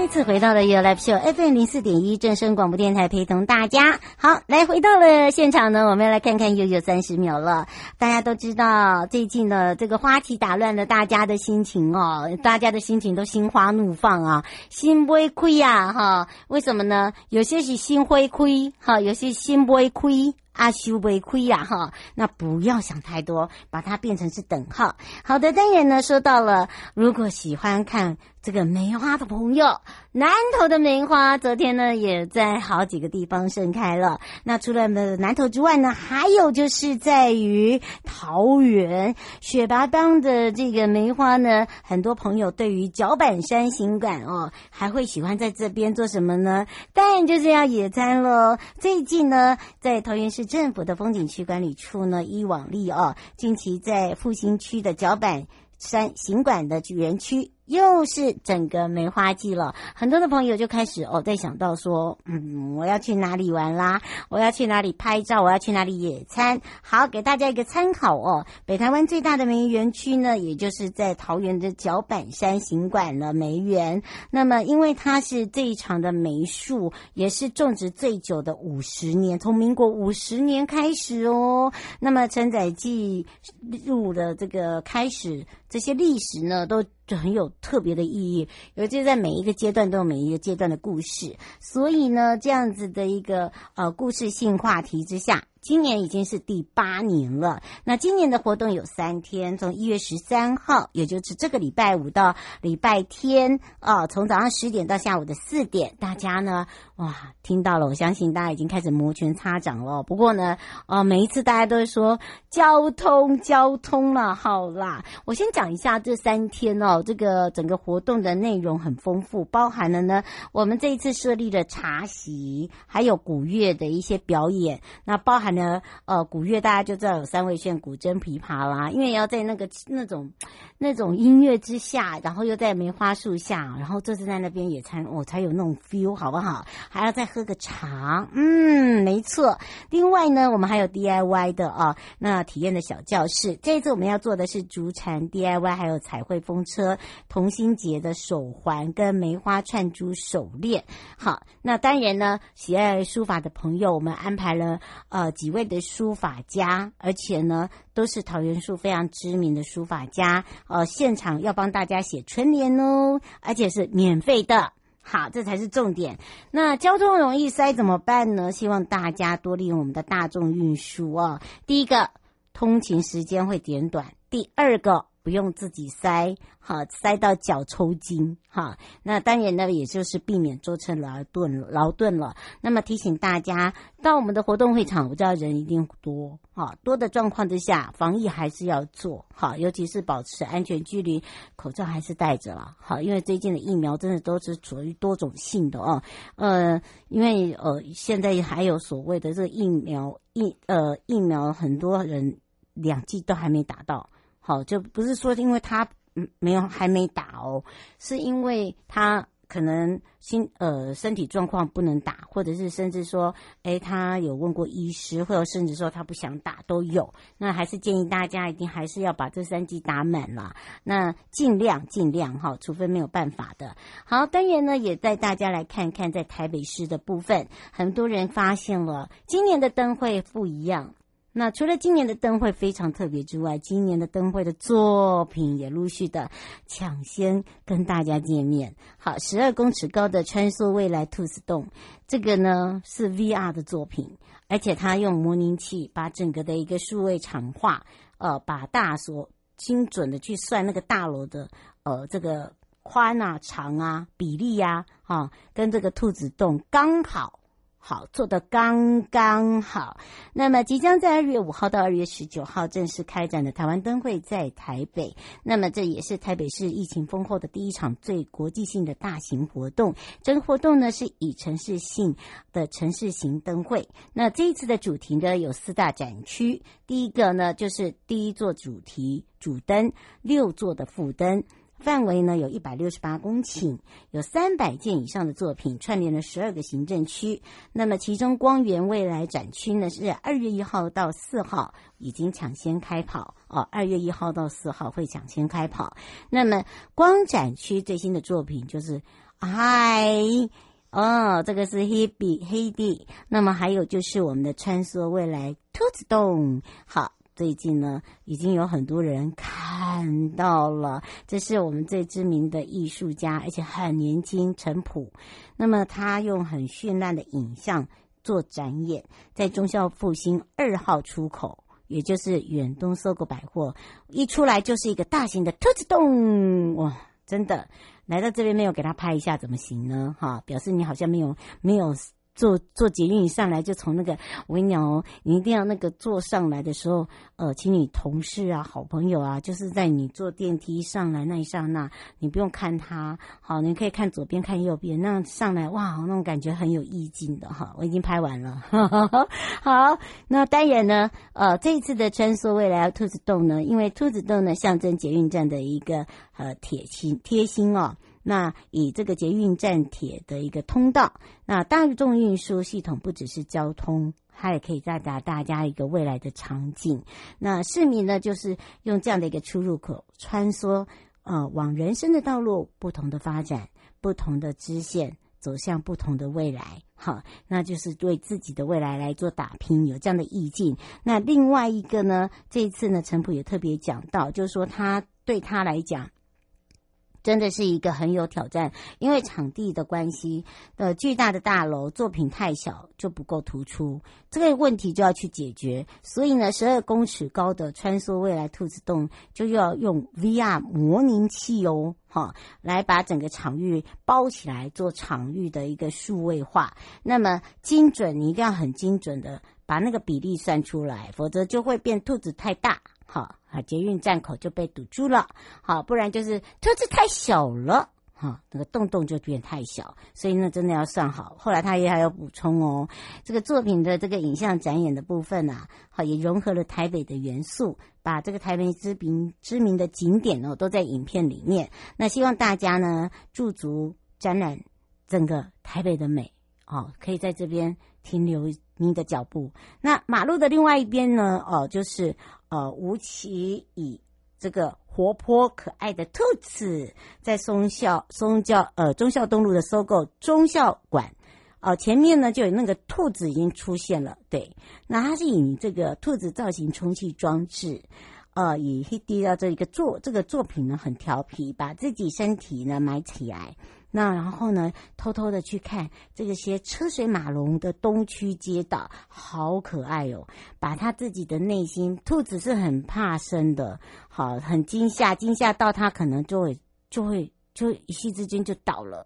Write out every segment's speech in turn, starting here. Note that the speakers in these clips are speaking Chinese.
再次回到了 You Live Show FM 零四点一正声广播电台，陪同大家。好，来回到了现场呢，我们要来看看悠悠三十秒了。大家都知道，最近呢这个花题打乱了大家的心情哦，大家的心情都心花怒放啊，心不会亏呀哈。为什么呢？有些是心会亏哈，有些心不会亏。阿修为亏呀，哈，那不要想太多，把它变成是等号。好的，当然呢，说到了，如果喜欢看这个梅花的朋友，南投的梅花昨天呢也在好几个地方盛开了。那除了南投之外呢，还有就是在于桃园雪拔当的这个梅花呢，很多朋友对于脚板山行馆哦，还会喜欢在这边做什么呢？当然就是要野餐喽。最近呢，在桃园市。政府的风景区管理处呢，依往例哦，近期在复兴区的脚板山行馆的园区。又是整个梅花季了，很多的朋友就开始哦，在想到说，嗯，我要去哪里玩啦？我要去哪里拍照？我要去哪里野餐？好，给大家一个参考哦。北台湾最大的梅园区呢，也就是在桃园的角板山行馆了梅园。那么，因为它是这一场的梅树，也是种植最久的五十年，从民国五十年开始哦。那么，承载记录的这个开始，这些历史呢，都。就很有特别的意义，尤其在每一个阶段都有每一个阶段的故事，所以呢，这样子的一个呃故事性话题之下。今年已经是第八年了。那今年的活动有三天，从一月十三号，也就是这个礼拜五到礼拜天，啊，从早上十点到下午的四点，大家呢，哇，听到了，我相信大家已经开始摩拳擦掌了。不过呢，啊，每一次大家都会说交通，交通了，好啦，我先讲一下这三天哦，这个整个活动的内容很丰富，包含了呢，我们这一次设立了茶席，还有古乐的一些表演，那包含。呢，呃，古乐大家就知道有三味线、古筝、琵琶啦，因为要在那个那种那种音乐之下，然后又在梅花树下，然后就是在那边野餐，我、才有那种 feel，好不好？还要再喝个茶，嗯，没错。另外呢，我们还有 DIY 的啊，那体验的小教室。这一次我们要做的是竹禅 DIY，还有彩绘风车、同心结的手环跟梅花串珠手链。好，那当然呢，喜爱书法的朋友，我们安排了呃。几位的书法家，而且呢，都是桃园树非常知名的书法家。呃，现场要帮大家写春联哦，而且是免费的。好，这才是重点。那交通容易塞怎么办呢？希望大家多利用我们的大众运输哦。第一个，通勤时间会减短；第二个。不用自己塞，哈，塞到脚抽筋，哈。那当然呢，也就是避免舟车劳顿劳顿了。那么提醒大家，到我们的活动会场，我知道人一定多，哈，多的状况之下，防疫还是要做，哈，尤其是保持安全距离，口罩还是戴着了，哈。因为最近的疫苗真的都是属于多种性的哦，呃，因为呃，现在还有所谓的这个疫苗疫呃疫苗，很多人两剂都还没打到。好，就不是说因为他嗯没有还没打哦，是因为他可能心呃身体状况不能打，或者是甚至说，诶他有问过医师，或者甚至说他不想打都有。那还是建议大家一定还是要把这三剂打满了，那尽量尽量哈，除非没有办法的。好，当然呢也带大家来看看在台北市的部分，很多人发现了今年的灯会不一样。那除了今年的灯会非常特别之外，今年的灯会的作品也陆续的抢先跟大家见面。好，十二公尺高的穿梭未来兔子洞，这个呢是 VR 的作品，而且它用模拟器把整个的一个数位场化，呃，把大所精准的去算那个大楼的呃这个宽啊、长啊、比例呀，啊，跟这个兔子洞刚好。好，做得刚刚好。那么，即将在二月五号到二月十九号正式开展的台湾灯会在台北。那么，这也是台北市疫情封后的第一场最国际性的大型活动。这个活动呢，是以城市性的城市型灯会。那这一次的主题呢，有四大展区。第一个呢，就是第一座主题主灯，六座的副灯。范围呢，有一百六十八公顷，有三百件以上的作品串联了十二个行政区。那么，其中光源未来展区呢，是二月一号到四号已经抢先开跑哦。二月一号到四号会抢先开跑。那么，光展区最新的作品就是嗨哦，这个是黑比黑地。那么还有就是我们的穿梭未来兔子洞，好。最近呢，已经有很多人看到了。这是我们最知名的艺术家，而且很年轻，陈普。那么他用很绚烂的影像做展演，在忠孝复兴二号出口，也就是远东 SOGO 百货，一出来就是一个大型的兔子洞。哇，真的来到这边没有给他拍一下怎么行呢？哈，表示你好像没有没有。坐坐捷运上来就从那个，我跟你讲哦，你一定要那个坐上来的时候，呃，请你同事啊、好朋友啊，就是在你坐电梯上来那一刹那，你不用看他，好，你可以看左边、看右边，那样上来哇，那种感觉很有意境的哈。我已经拍完了，好，那当然呢，呃，这一次的穿梭未来兔子洞呢，因为兔子洞呢象征捷运站的一个呃铁心贴心哦。那以这个捷运站铁的一个通道，那大众运输系统不只是交通，它也可以带达大家一个未来的场景。那市民呢，就是用这样的一个出入口穿梭，呃，往人生的道路不同的发展，不同的支线走向不同的未来。好，那就是为自己的未来来做打拼，有这样的意境。那另外一个呢，这一次呢，陈普也特别讲到，就是说他对他来讲。真的是一个很有挑战，因为场地的关系，呃，巨大的大楼作品太小就不够突出，这个问题就要去解决。所以呢，十二公尺高的穿梭未来兔子洞就要用 VR 模拟器哦，哈，来把整个场域包起来，做场域的一个数位化。那么精准，你一定要很精准的把那个比例算出来，否则就会变兔子太大。好啊，捷运站口就被堵住了。好，不然就是车子太小了，哈，那个洞洞就变太小。所以呢，真的要算好。后来他也还要补充哦，这个作品的这个影像展演的部分啊，好，也融合了台北的元素，把这个台北知名知名的景点哦，都在影片里面。那希望大家呢驻足展览整个台北的美，哦，可以在这边停留你的脚步。那马路的另外一边呢，哦，就是。呃，吴奇以这个活泼可爱的兔子，在松孝松教呃中孝东路的收购中校馆，哦、前面呢就有那个兔子已经出现了，对，那它是以这个兔子造型充气装置，呃，以 Hidi 的这一个作这个作品呢很调皮，把自己身体呢埋起来。那然后呢，偷偷的去看这个些车水马龙的东区街道，好可爱哦！把他自己的内心，兔子是很怕生的，好，很惊吓，惊吓到他可能就会就会就一夕之间就倒了，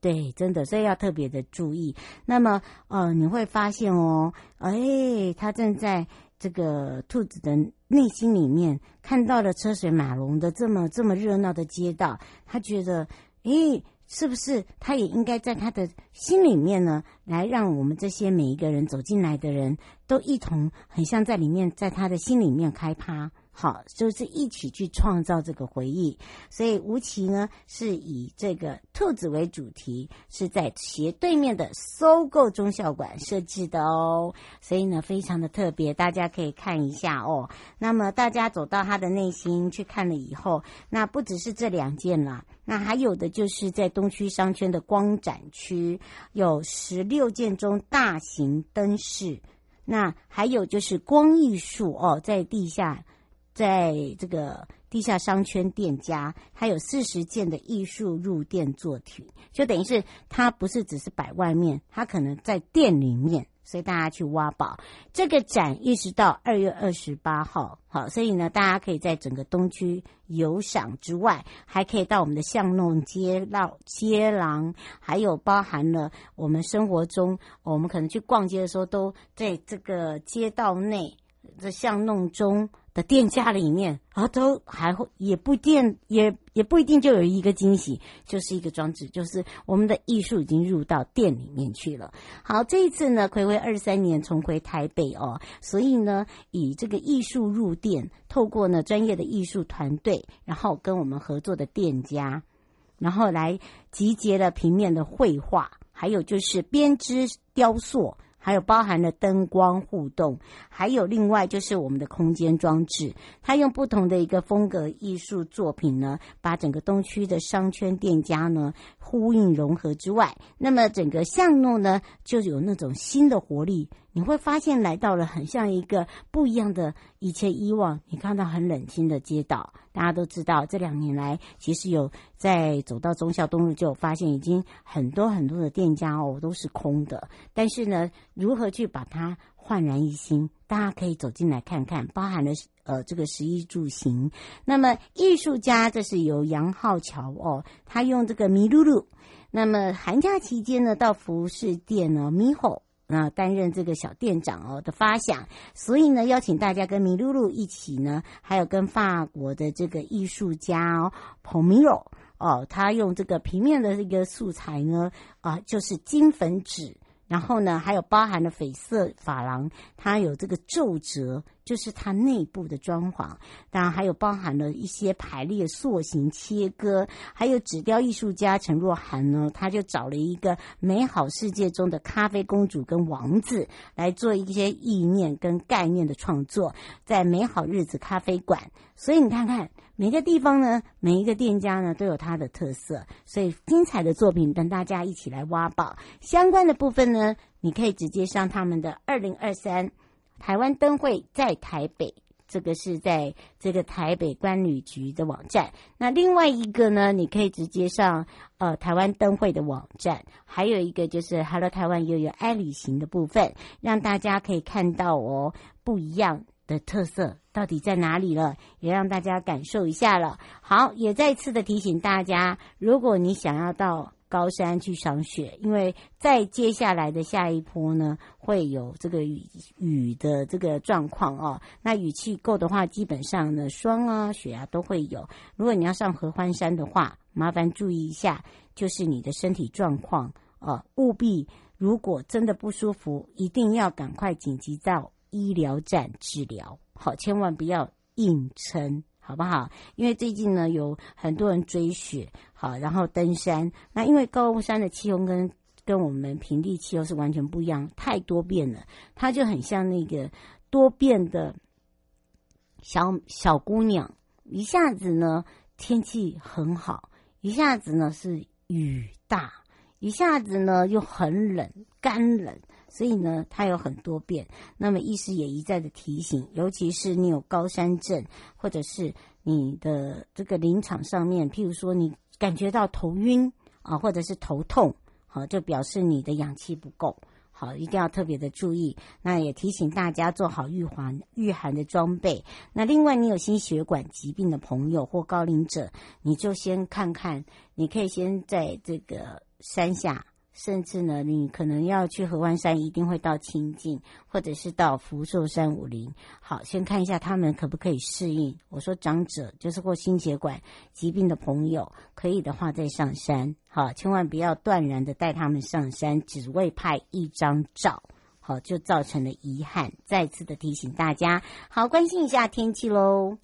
对，真的，所以要特别的注意。那么，呃，你会发现哦，哎，他正在这个兔子的内心里面看到了车水马龙的这么这么热闹的街道，他觉得，哎。是不是他也应该在他的心里面呢，来让我们这些每一个人走进来的人都一同很像在里面，在他的心里面开趴。好，就是一起去创造这个回忆。所以吴奇呢是以这个兔子为主题，是在斜对面的搜购中校馆设置的哦。所以呢非常的特别，大家可以看一下哦。那么大家走到他的内心去看了以后，那不只是这两件啦，那还有的就是在东区商圈的光展区，有十六件中大型灯饰。那还有就是光艺术哦，在地下，在这个地下商圈店家，它有四十件的艺术入店作品，就等于是它不是只是摆外面，它可能在店里面。所以大家去挖宝，这个展一直到二月二十八号，好，所以呢，大家可以在整个东区游赏之外，还可以到我们的巷弄街道、街廊，还有包含了我们生活中，我们可能去逛街的时候，都在这个街道内的巷弄中。的店家里面啊，都还会也不见，也也不一定就有一个惊喜，就是一个装置，就是我们的艺术已经入到店里面去了。好，这一次呢，葵葵二三年重回台北哦，所以呢，以这个艺术入店，透过呢专业的艺术团队，然后跟我们合作的店家，然后来集结了平面的绘画，还有就是编织雕塑。还有包含了灯光互动，还有另外就是我们的空间装置，它用不同的一个风格艺术作品呢，把整个东区的商圈店家呢呼应融合之外，那么整个巷弄呢就有那种新的活力。你会发现来到了很像一个不一样的一切以往，你看到很冷清的街道。大家都知道，这两年来其实有在走到忠孝东路就发现，已经很多很多的店家哦都是空的。但是呢，如何去把它焕然一新？大家可以走进来看看，包含了呃这个食衣住行。那么艺术家，这是由杨浩桥哦，他用这个麋鹿鹿。那么寒假期间呢，到服饰店呢，猕猴。那担任这个小店长哦的发想，所以呢，邀请大家跟米露露一起呢，还有跟法国的这个艺术家哦，Pomiro 哦，他用这个平面的这个素材呢，啊，就是金粉纸。然后呢，还有包含了绯色珐琅，它有这个皱褶，就是它内部的装潢。当然还有包含了一些排列塑形切割，还有纸雕艺术家陈若涵呢，他就找了一个美好世界中的咖啡公主跟王子来做一些意念跟概念的创作，在美好日子咖啡馆。所以你看看。每个地方呢，每一个店家呢都有它的特色，所以精彩的作品等大家一起来挖宝。相关的部分呢，你可以直接上他们的二零二三台湾灯会在台北，这个是在这个台北观旅局的网站。那另外一个呢，你可以直接上呃台湾灯会的网站，还有一个就是 Hello 台湾又有爱旅行的部分，让大家可以看到哦不一样的特色到底在哪里了？也让大家感受一下了。好，也再次的提醒大家，如果你想要到高山去赏雪，因为在接下来的下一波呢，会有这个雨雨的这个状况哦。那雨气够的话，基本上呢，霜啊、雪啊都会有。如果你要上合欢山的话，麻烦注意一下，就是你的身体状况哦，务必如果真的不舒服，一定要赶快紧急到。医疗站治疗，好，千万不要硬撑，好不好？因为最近呢，有很多人追雪，好，然后登山。那因为高山的气候跟跟我们平地气候是完全不一样，太多变了，它就很像那个多变的小小姑娘，一下子呢天气很好，一下子呢是雨大，一下子呢又很冷，干冷。所以呢，它有很多变。那么，医师也一再的提醒，尤其是你有高山症，或者是你的这个临场上面，譬如说你感觉到头晕啊，或者是头痛，好，就表示你的氧气不够，好，一定要特别的注意。那也提醒大家做好御寒御寒的装备。那另外，你有心血管疾病的朋友或高龄者，你就先看看，你可以先在这个山下。甚至呢，你可能要去合欢山，一定会到清境，或者是到福寿山武陵。好，先看一下他们可不可以适应。我说长者，就是或心血管疾病的朋友，可以的话再上山。好，千万不要断然的带他们上山，只为拍一张照，好，就造成了遗憾。再次的提醒大家，好，关心一下天气喽。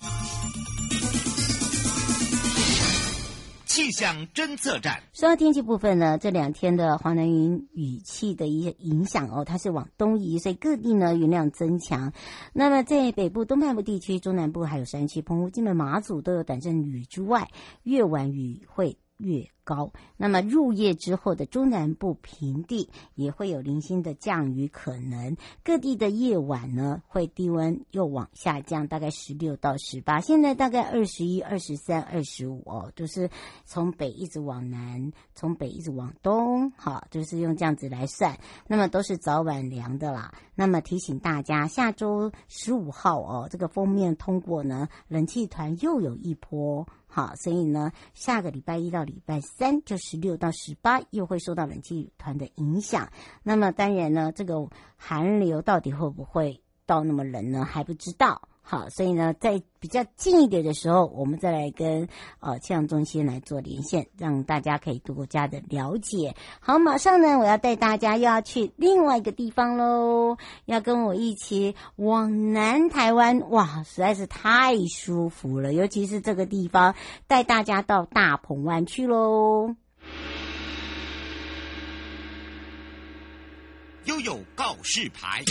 气象侦测站。说到天气部分呢，这两天的华南云雨气的一些影响哦，它是往东移，所以各地呢云量增强。那么在北部、东半部地区、中南部还有山区、澎湖、金门、马祖都有短阵雨之外，越晚雨会越高。那么入夜之后的中南部平地也会有零星的降雨可能。各地的夜晚呢，会低温又往下降，大概十六到十八。现在大概二十一、二十三、二十五哦，就是从北一直往南，从北一直往东，好，就是用这样子来算。那么都是早晚凉的啦。那么提醒大家，下周十五号哦，这个锋面通过呢，冷气团又有一波。好，所以呢，下个礼拜一到礼拜三就十六到十八，又会受到冷气团的影响。那么当然呢，这个寒流到底会不会到那么冷呢？还不知道。好，所以呢，在比较近一点的时候，我们再来跟呃气象中心来做连线，让大家可以多加的了解。好，马上呢，我要带大家又要去另外一个地方喽，要跟我一起往南台湾，哇，实在是太舒服了，尤其是这个地方，带大家到大鹏湾去喽。悠悠告示牌。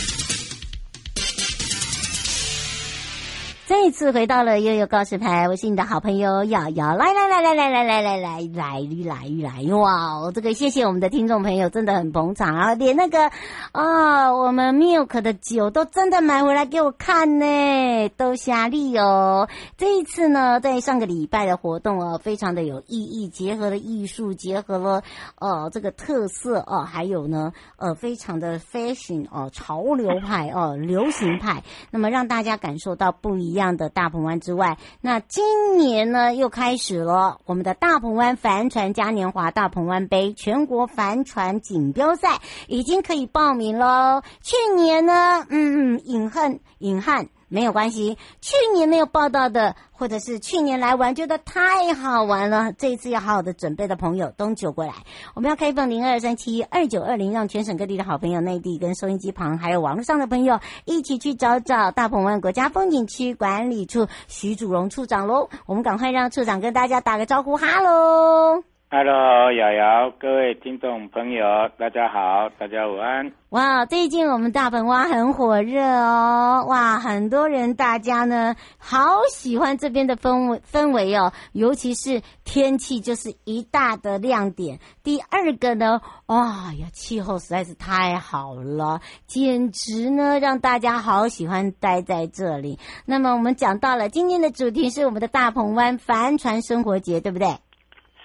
再一次回到了悠悠告示牌，我是你的好朋友瑶瑶，来来来来来来来来来来来来哇！这个谢谢我们的听众朋友，真的很捧场啊，连那个啊、我们 Milk 的酒都真的买回来给我看呢，都瞎利哦。这一次呢，在上个礼拜的活动哦，非常的有意义，结合了艺术，结合了呃这个特色哦，还有呢呃非常的 fashion 哦，潮流派哦，流行派，那么让大家感受到不一样。这样的大鹏湾之外，那今年呢又开始了我们的大鹏湾帆船嘉年华大鹏湾杯全国帆船锦标赛，已经可以报名喽。去年呢，嗯嗯，隐恨隐憾。没有关系，去年没有报道的，或者是去年来玩觉得太好玩了，这一次要好好的准备的朋友，都酒过来。我们要开放零二三七二九二零，让全省各地的好朋友、内地跟收音机旁还有网络上的朋友一起去找找大鹏湾国家风景区管理处徐祖荣处长喽。我们赶快让处长跟大家打个招呼，哈喽。Hello，瑶瑶，各位听众朋友，大家好，大家午安。哇，最近我们大鹏湾很火热哦，哇，很多人大家呢好喜欢这边的氛围氛围哦，尤其是天气就是一大的亮点。第二个呢，哇呀，气候实在是太好了，简直呢让大家好喜欢待在这里。那么我们讲到了今天的主题是我们的大鹏湾帆船生活节，对不对？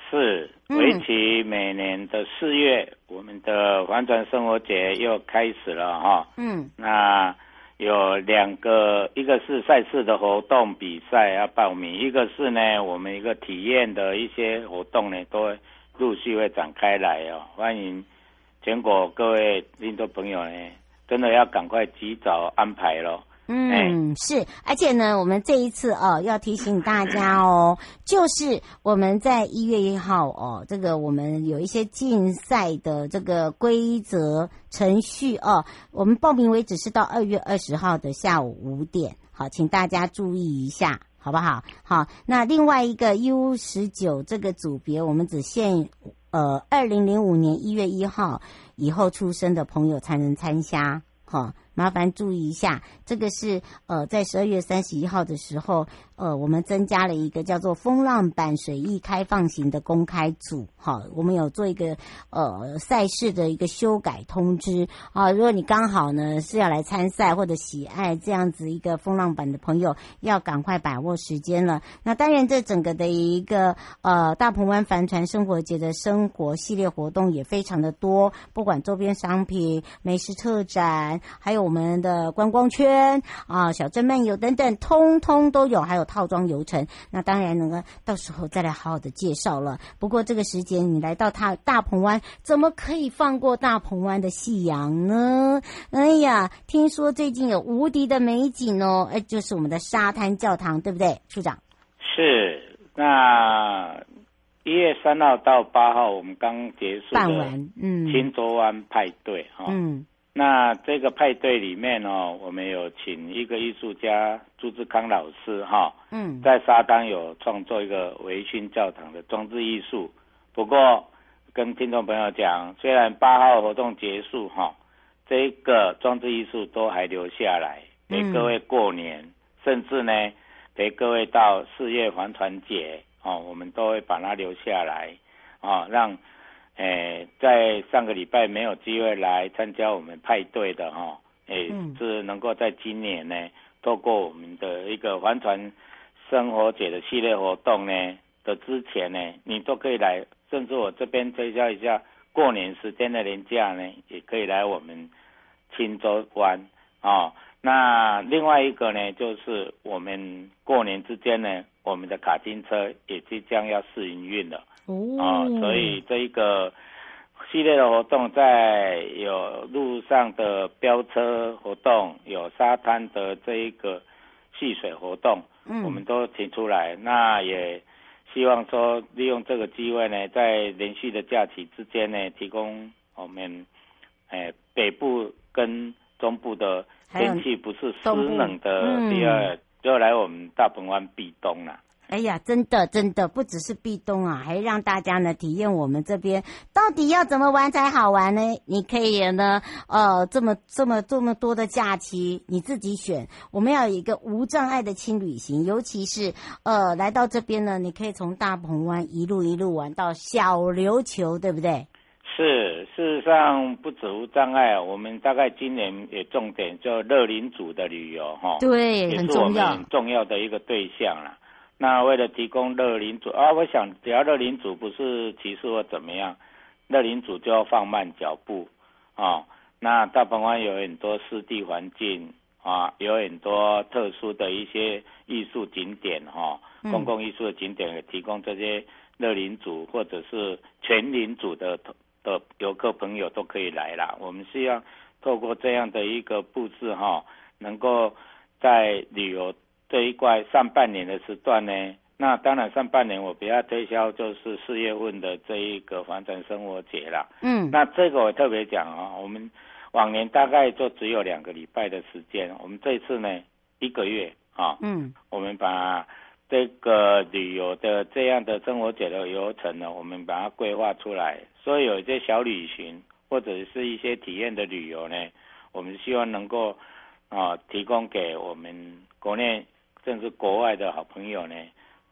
是，为期每年的四月，嗯、我们的帆船生活节又开始了哈。嗯，那有两个，一个是赛事的活动比赛要报名，一个是呢，我们一个体验的一些活动呢，都会陆续会展开来哦。欢迎全国各位听众朋友呢，真的要赶快及早安排咯。嗯，是，而且呢，我们这一次哦，要提醒大家哦，就是我们在一月一号哦，这个我们有一些竞赛的这个规则程序哦，我们报名为止是到二月二十号的下午五点，好，请大家注意一下，好不好？好，那另外一个 U 十九这个组别，我们只限呃二零零五年一月一号以后出生的朋友才能参加，好。麻烦注意一下，这个是呃，在十二月三十一号的时候，呃，我们增加了一个叫做风浪板水翼开放型的公开组，好，我们有做一个呃赛事的一个修改通知啊。如果你刚好呢是要来参赛或者喜爱这样子一个风浪板的朋友，要赶快把握时间了。那当然，这整个的一个呃大鹏湾帆船生活节的生活系列活动也非常的多，不管周边商品、美食特展，还有。我们的观光圈啊，小镇漫游等等，通通都有，还有套装游程。那当然呢，到时候再来好好的介绍了。不过这个时间你来到它大鹏湾，怎么可以放过大鹏湾的夕阳呢？哎呀，听说最近有无敌的美景哦，哎，就是我们的沙滩教堂，对不对，处长？是。那一月三号到八号，我们刚结束办完，嗯，轻舟湾派对哈，嗯。那这个派对里面哦，我们有请一个艺术家朱志康老师哈，嗯，在沙滩有创作一个维新教堂的装置艺术。不过跟听众朋友讲，虽然八号活动结束哈，这个装置艺术都还留下来陪各位过年，嗯、甚至呢陪各位到四月帆船节哦，我们都会把它留下来。啊，让，诶，在上个礼拜没有机会来参加我们派对的哈，诶，是能够在今年呢，透过我们的一个帆船生活节的系列活动呢的之前呢，你都可以来，甚至我这边推销一下，过年时间的年假呢，也可以来我们青州湾啊。那另外一个呢，就是我们过年之间呢，我们的卡丁车也即将要试营运了哦，啊，所以这一个系列的活动，在有路上的飙车活动，有沙滩的这一个戏水活动，嗯，我们都提出来。那也希望说，利用这个机会呢，在连续的假期之间呢，提供我们，哎，北部跟中部的。天气不是湿冷的，第二就来我们大鹏湾避冬了。哎呀，真的真的不只是避冬啊，还让大家呢体验我们这边到底要怎么玩才好玩呢？你可以呢，呃，这么这么这么多的假期你自己选。我们要有一个无障碍的轻旅行，尤其是呃来到这边呢，你可以从大鹏湾一路一路玩到小琉球，对不对？是，事实上不止无障碍，我们大概今年也重点就乐龄组的旅游哈，对，也是我们很重要的一个对象啦。那为了提供乐龄组啊，我想只要乐龄组不是歧视或怎么样，乐龄组就要放慢脚步啊。那大鹏湾有很多湿地环境啊，有很多特殊的一些艺术景点哈，公共艺术的景点也提供这些乐龄组或者是全龄组的。的游客朋友都可以来啦。我们希望透过这样的一个布置哈，能够在旅游这一块上半年的时段呢，那当然上半年我比较推销就是四月份的这一个房产生活节啦。嗯，那这个我特别讲啊，我们往年大概就只有两个礼拜的时间，我们这次呢一个月啊，嗯，我们把。这个旅游的这样的生活节的流程呢，我们把它规划出来，所以有一些小旅行或者是一些体验的旅游呢，我们希望能够啊提供给我们国内甚至国外的好朋友呢，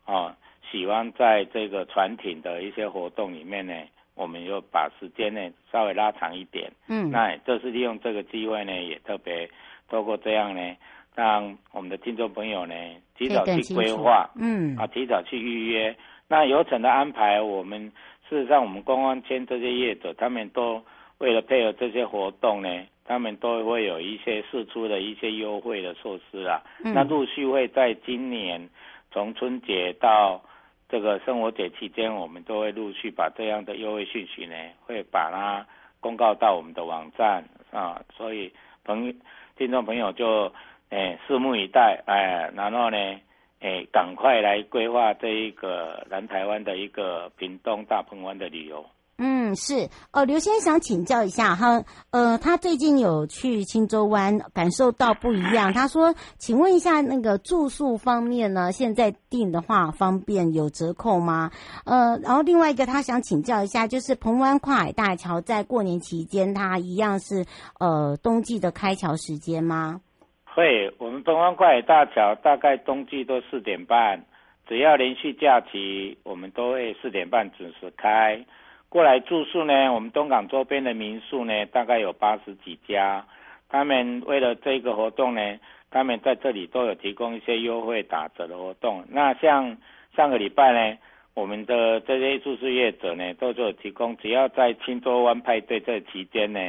啊喜欢在这个船艇的一些活动里面呢，我们又把时间呢稍微拉长一点，嗯，那这是利用这个机会呢，也特别透过这样呢。让我们的听众朋友呢，提早去规划，嗯，啊，提早去预约。那游程的安排，我们事实上我们观光签这些业者，他们都为了配合这些活动呢，他们都会有一些试出的一些优惠的措施啊。嗯、那陆续会在今年从春节到这个生活节期间，我们都会陆续把这样的优惠讯息呢，会把它公告到我们的网站啊。所以朋友听众朋友就。哎，拭目以待，哎，然后呢，哎，赶快来规划这一个南台湾的一个屏东大鹏湾的旅游。嗯，是，呃，刘先生想请教一下哈，呃，他最近有去青洲湾，感受到不一样。他说，请问一下那个住宿方面呢，现在订的话方便有折扣吗？呃，然后另外一个他想请教一下，就是鹏湾跨海大桥在过年期间，它一样是呃冬季的开桥时间吗？会，我们东方快海大桥大概冬季都四点半，只要连续假期，我们都会四点半准时开。过来住宿呢，我们东港周边的民宿呢，大概有八十几家。他们为了这个活动呢，他们在这里都有提供一些优惠打折的活动。那像上个礼拜呢，我们的这些住宿业者呢，都有提供，只要在青洲湾派对这期间呢，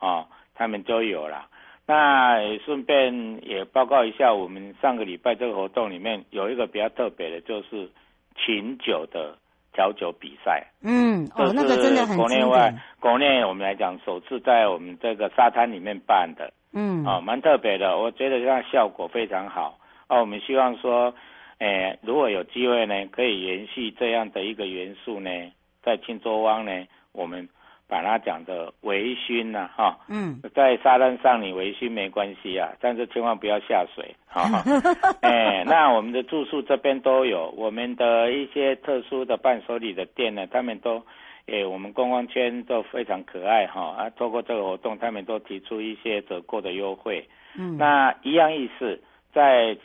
哦，他们就有了。那也顺便也报告一下，我们上个礼拜这个活动里面有一个比较特别的，就是琴酒的调酒比赛。嗯，哦，那个真的很。国内外，国内我们来讲，首次在我们这个沙滩里面办的。嗯。啊、哦，蛮特别的，我觉得这样效果非常好。啊，我们希望说，诶，如果有机会呢，可以延续这样的一个元素呢，在青州湾呢，我们。把它讲的微醺呐，哈，嗯，在沙滩上你微醺没关系啊，但是千万不要下水，哈，哎，那我们的住宿这边都有，我们的一些特殊的伴手礼的店呢，他们都，哎，我们观光圈都非常可爱哈，啊，透过这个活动，他们都提出一些折扣的优惠，嗯，那一样意思，在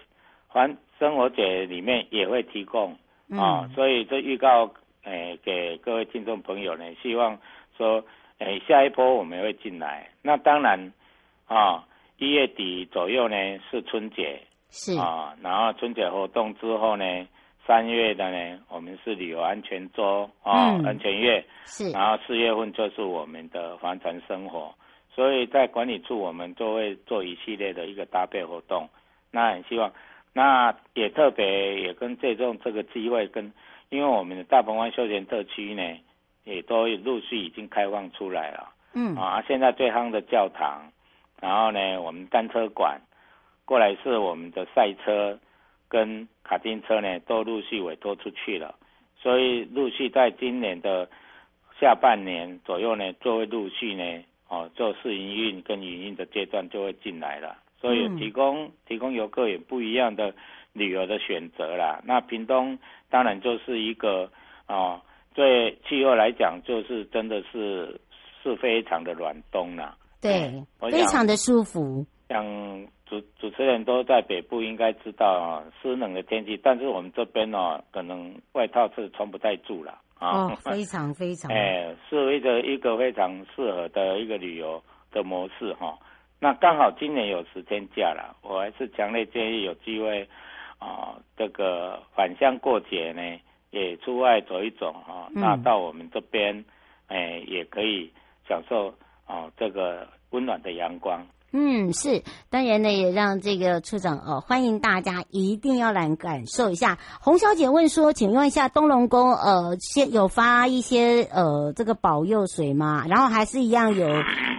环生活节里面也会提供，啊，所以这预告。哎给各位听众朋友呢，希望说诶下一波我们会进来。那当然啊，一月底左右呢是春节，是啊，然后春节活动之后呢，三月的呢我们是旅游安全周啊，嗯、安全月是，然后四月份就是我们的帆船生活。所以在管理处，我们都会做一系列的一个搭配活动。那很希望，那也特别也跟借重这个机会，跟因为我们的大鹏湾休闲特区呢，也都陆续已经开放出来了。嗯啊，现在最夯的教堂，然后呢，我们单车馆，过来是我们的赛车跟卡丁车呢，都陆续委托出去了。所以陆续在今年的下半年左右呢，就会陆续呢。哦，做试营运跟营运的阶段就会进来了，所以提供、嗯、提供游客也不一样的旅游的选择啦。那屏东当然就是一个哦，对气候来讲，就是真的是是非常的暖冬啦。对，非常的舒服。像主主持人都在北部，应该知道啊，湿冷的天气，但是我们这边哦，可能外套是穿不太住了。哦，非常非常，哎，是一个一个非常适合的一个旅游的模式哈。那刚好今年有十天假了，我还是强烈建议有机会啊，这个返乡过节呢，也出外走一走哈。那到我们这边，哎，也可以享受哦这个温暖的阳光。嗯，是，当然呢，也让这个处长哦，欢迎大家一定要来感受一下。洪小姐问说，请问一下东龙宫呃，先有发一些呃这个保佑水吗？然后还是一样有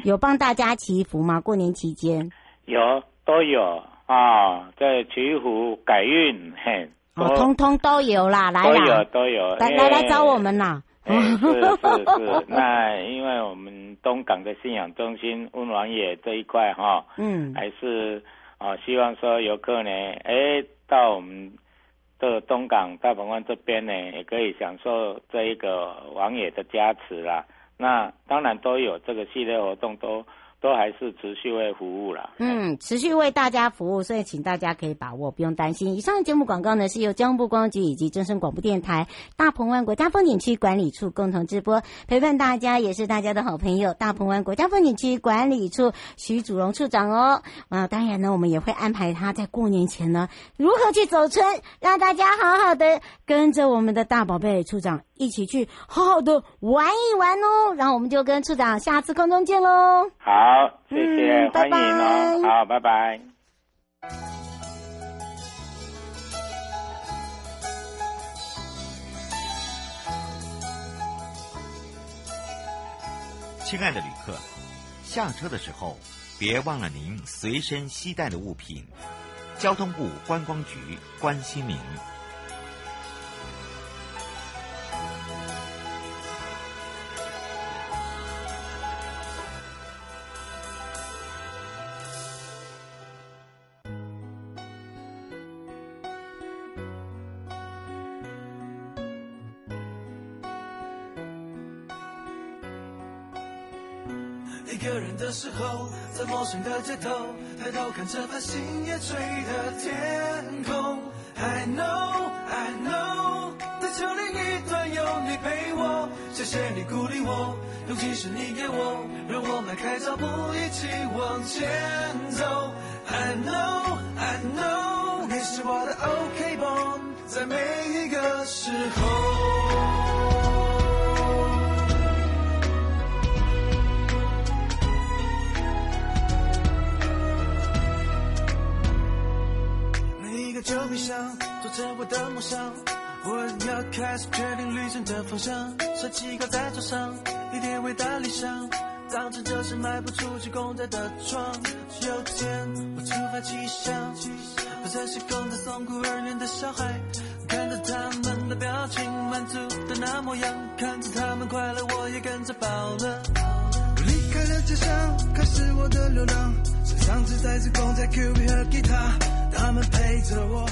有帮大家祈福吗？过年期间有都有啊，在祈福改运嘿，哦，通通都有啦，来啦，都有都有，来来来找我们啦。哎、是是是，那因为我们东港的信仰中心温王爷这一块哈，嗯，还是啊，希望说游客呢，哎，到我们的东港大鹏湾这边呢，也可以享受这一个王爷的加持啦。那当然都有这个系列活动都。都还是持续为服务了，嗯，持续为大家服务，所以请大家可以把握，不用担心。以上的节目广告呢，是由交通部观光局以及真声广播电台大鹏湾国家风景区管理处共同直播，陪伴大家也是大家的好朋友，大鹏湾国家风景区管理处徐祖荣处长哦。啊，当然呢，我们也会安排他在过年前呢，如何去走村，让大家好好的跟着我们的大宝贝处长一起去好好的玩一玩哦。然后我们就跟处长下次空中见喽。好。谢谢，嗯、欢迎哦，拜拜。好，拜拜。亲爱的旅客，下车的时候别忘了您随身携带的物品。交通部观光局关心您。抬头看着繁星夜垂的天空。I know, I know，在秋另一端有你陪我。谢谢你鼓励我，勇气是你给我，让我迈开脚步一起往前走。I know, I know，你是我的 OK 绷，在每一个时候。旧冰箱做着我的梦想，我要开始决定旅程的方向。设计靠在桌上，一点伟大理想，当成就是卖不出去公仔的床。有天我突发奇想，不再是供在送孤儿院的小孩，看着他们的表情，满足的那模样，看着他们快乐，我也跟着饱了。街上开，始我的流浪，身上只带着公仔、Q B 和吉他。他们陪着我。